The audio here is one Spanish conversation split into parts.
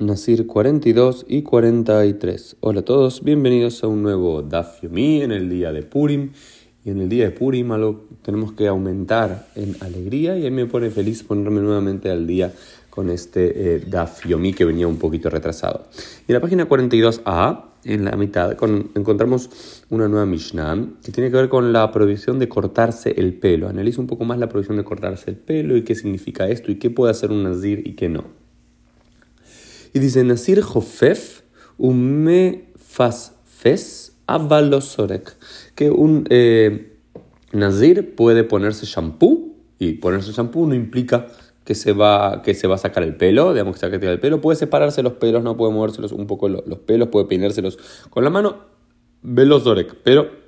Nasir 42 y 43. Hola a todos, bienvenidos a un nuevo Daf Yomi en el día de Purim. Y en el día de Purim algo tenemos que aumentar en alegría y a mí me pone feliz ponerme nuevamente al día con este eh, Daf Yomi que venía un poquito retrasado. Y en la página 42a, en la mitad, encontramos una nueva Mishnah que tiene que ver con la prohibición de cortarse el pelo. Analiza un poco más la prohibición de cortarse el pelo y qué significa esto y qué puede hacer un Nazir y qué no. Y dice Nasir Jofef Ume Fasfes Avalosorek. Que un eh, puede ponerse shampoo y ponerse shampoo no implica que se va, que se va a sacar el pelo, digamos que se va a sacar el pelo, puede separarse los pelos, no puede movérselos un poco los, los pelos, puede peinárselos con la mano, velozorek, pero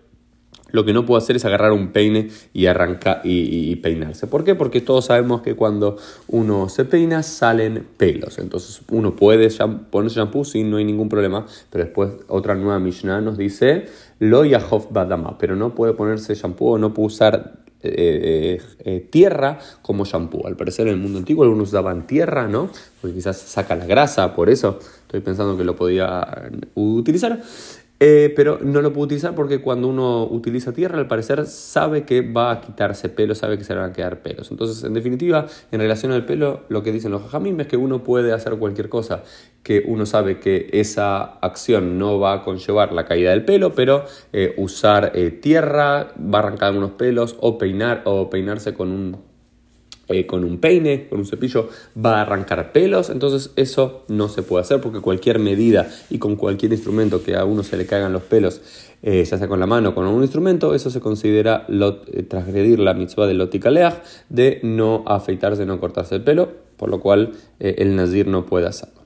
lo que no puedo hacer es agarrar un peine y arrancar y, peinarse. ¿Por qué? Porque todos sabemos que cuando uno se peina salen pelos. Entonces uno puede ponerse shampoo sin no hay ningún problema. Pero después otra nueva Mishnah nos dice lo yahof badama. Pero no puede ponerse shampoo o no puede usar eh, eh, eh, tierra como shampoo. Al parecer en el mundo antiguo algunos usaban tierra, ¿no? Porque quizás saca la grasa, por eso estoy pensando que lo podía utilizar. Eh, pero no lo puedo utilizar porque cuando uno utiliza tierra, al parecer sabe que va a quitarse pelo, sabe que se van a quedar pelos. Entonces, en definitiva, en relación al pelo, lo que dicen los jajamim es que uno puede hacer cualquier cosa, que uno sabe que esa acción no va a conllevar la caída del pelo, pero eh, usar eh, tierra va a arrancar algunos pelos o peinar o peinarse con un eh, con un peine, con un cepillo, va a arrancar pelos. Entonces eso no se puede hacer porque cualquier medida y con cualquier instrumento que a uno se le caigan los pelos, eh, ya sea con la mano o con un instrumento, eso se considera lot, eh, transgredir la mitzvah del lotikaleach de no afeitarse, no cortarse el pelo, por lo cual el nazir no puede hacerlo.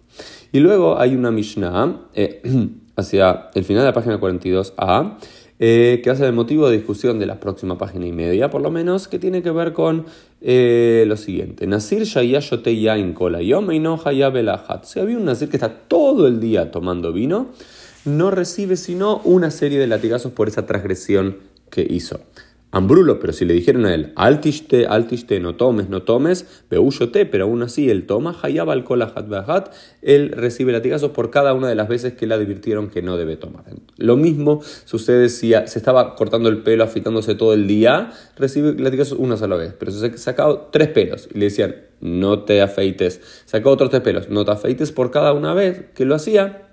Y luego hay una Mishnah hacia el final de la página 42a eh, que va a ser el motivo de discusión de la próxima página y media, por lo menos, que tiene que ver con eh, lo siguiente. Nasir Shayayote Yain Kola Yom no Si había un Nasir que está todo el día tomando vino, no recibe sino una serie de latigazos por esa transgresión que hizo. Ambrulo, pero si le dijeron a él, altiste, altiste, no tomes, no tomes, beullote, pero aún así él toma, hayab al hat él recibe latigazos por cada una de las veces que le advirtieron que no debe tomar. Lo mismo sucede si se estaba cortando el pelo, afitándose todo el día, recibe latigazos una sola vez, pero se sacado tres pelos y le decían, no te afeites, sacó otros tres pelos, no te afeites por cada una vez que lo hacía,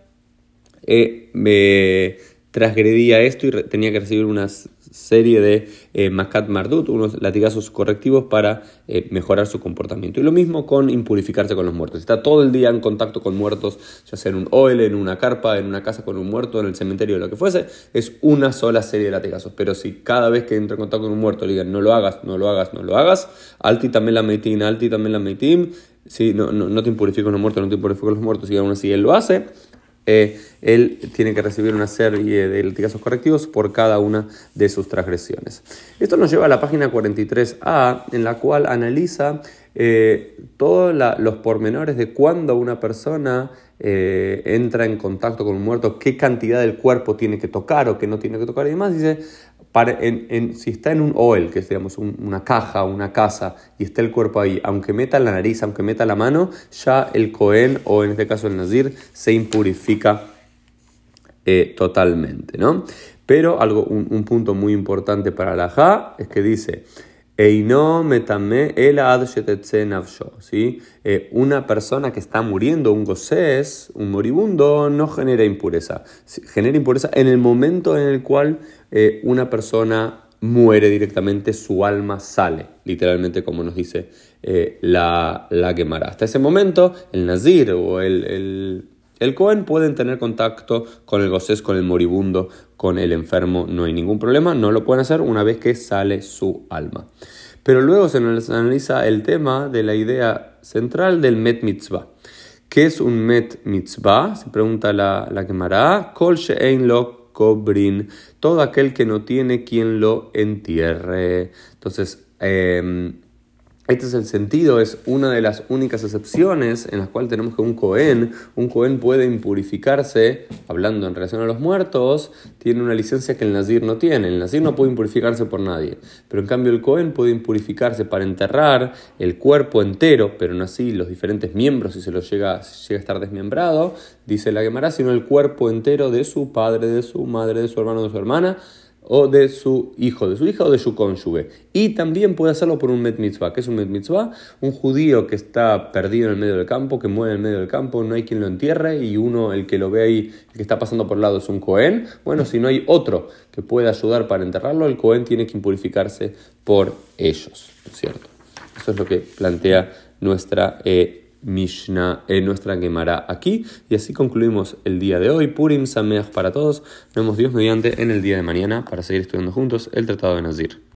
eh, me transgredía esto y tenía que recibir unas serie de eh, Makat Mardut, unos latigazos correctivos para eh, mejorar su comportamiento. Y lo mismo con impurificarse con los muertos. Está todo el día en contacto con muertos, ya sea en un oel, en una carpa, en una casa con un muerto, en el cementerio, lo que fuese, es una sola serie de latigazos. Pero si cada vez que entra en contacto con un muerto le digan no lo hagas, no lo hagas, no lo hagas, alti también la meitim, alti también la meitim, si no, no, no te impurifico con los muertos, no te impurifico con los muertos, y aún así él lo hace, eh, él tiene que recibir una serie de latigazos correctivos por cada una de sus transgresiones. Esto nos lleva a la página 43a, en la cual analiza eh, todos los pormenores de cuando una persona eh, entra en contacto con un muerto, qué cantidad del cuerpo tiene que tocar o qué no tiene que tocar y demás. Dice, si está en un oil, que es digamos, una caja, una casa, y está el cuerpo ahí, aunque meta la nariz, aunque meta la mano, ya el Cohen, o en este caso el Nazir, se impurifica eh, totalmente. ¿no? Pero algo, un, punto muy importante para la Ja es que dice, Eino metame el ¿sí? Eh, una persona que está muriendo, un gocés, un moribundo, no genera impureza. Genera impureza en el momento en el cual eh, una persona muere directamente, su alma sale, literalmente como nos dice eh, la, la. Hasta ese momento, el nazir o el, el, el Cohen pueden tener contacto con el gocés, con el moribundo, con el enfermo, no hay ningún problema, no lo pueden hacer una vez que sale su alma. Pero luego se analiza el tema de la idea central del Met Mitzvah. ¿Qué es un Met Mitzvah? Se pregunta la, la quemará. Kol she'ein lo cobrin. Todo aquel que no tiene quien lo entierre. Entonces, em, Este es el sentido, es una de las únicas excepciones en las cuales tenemos que un Cohen, un Cohen puede impurificarse, hablando en relación a los muertos, tiene una licencia que el Nazir no tiene. El Nazir no puede impurificarse por nadie, pero en cambio el Cohen puede impurificarse para enterrar el cuerpo entero, pero no así los diferentes miembros si se lo llega, llega a estar desmembrado, dice la Gemara, sino el cuerpo entero de su padre, de su madre, de su hermano, de su hermana o de su hijo, de su hija o de su cónyuge. Y también puede hacerlo por un Met Mitzvah. ¿Qué es un Met Mitzvah? Un judío que está perdido en el medio del campo, que muere en el medio del campo, no hay quien lo entierre y uno, el que lo ve ahí, el que está pasando por el lado es un Cohen. Bueno, si no hay otro que pueda ayudar para enterrarlo, el Cohen tiene que impurificarse por ellos, ¿no es cierto? Eso es lo que plantea nuestra... Eh, Mishnah en nuestra quemará aquí. Y así concluimos el día de hoy. Purim Sameach para todos. Nos vemos Dios mediante en el día de mañana para seguir estudiando juntos el Tratado de Nazir.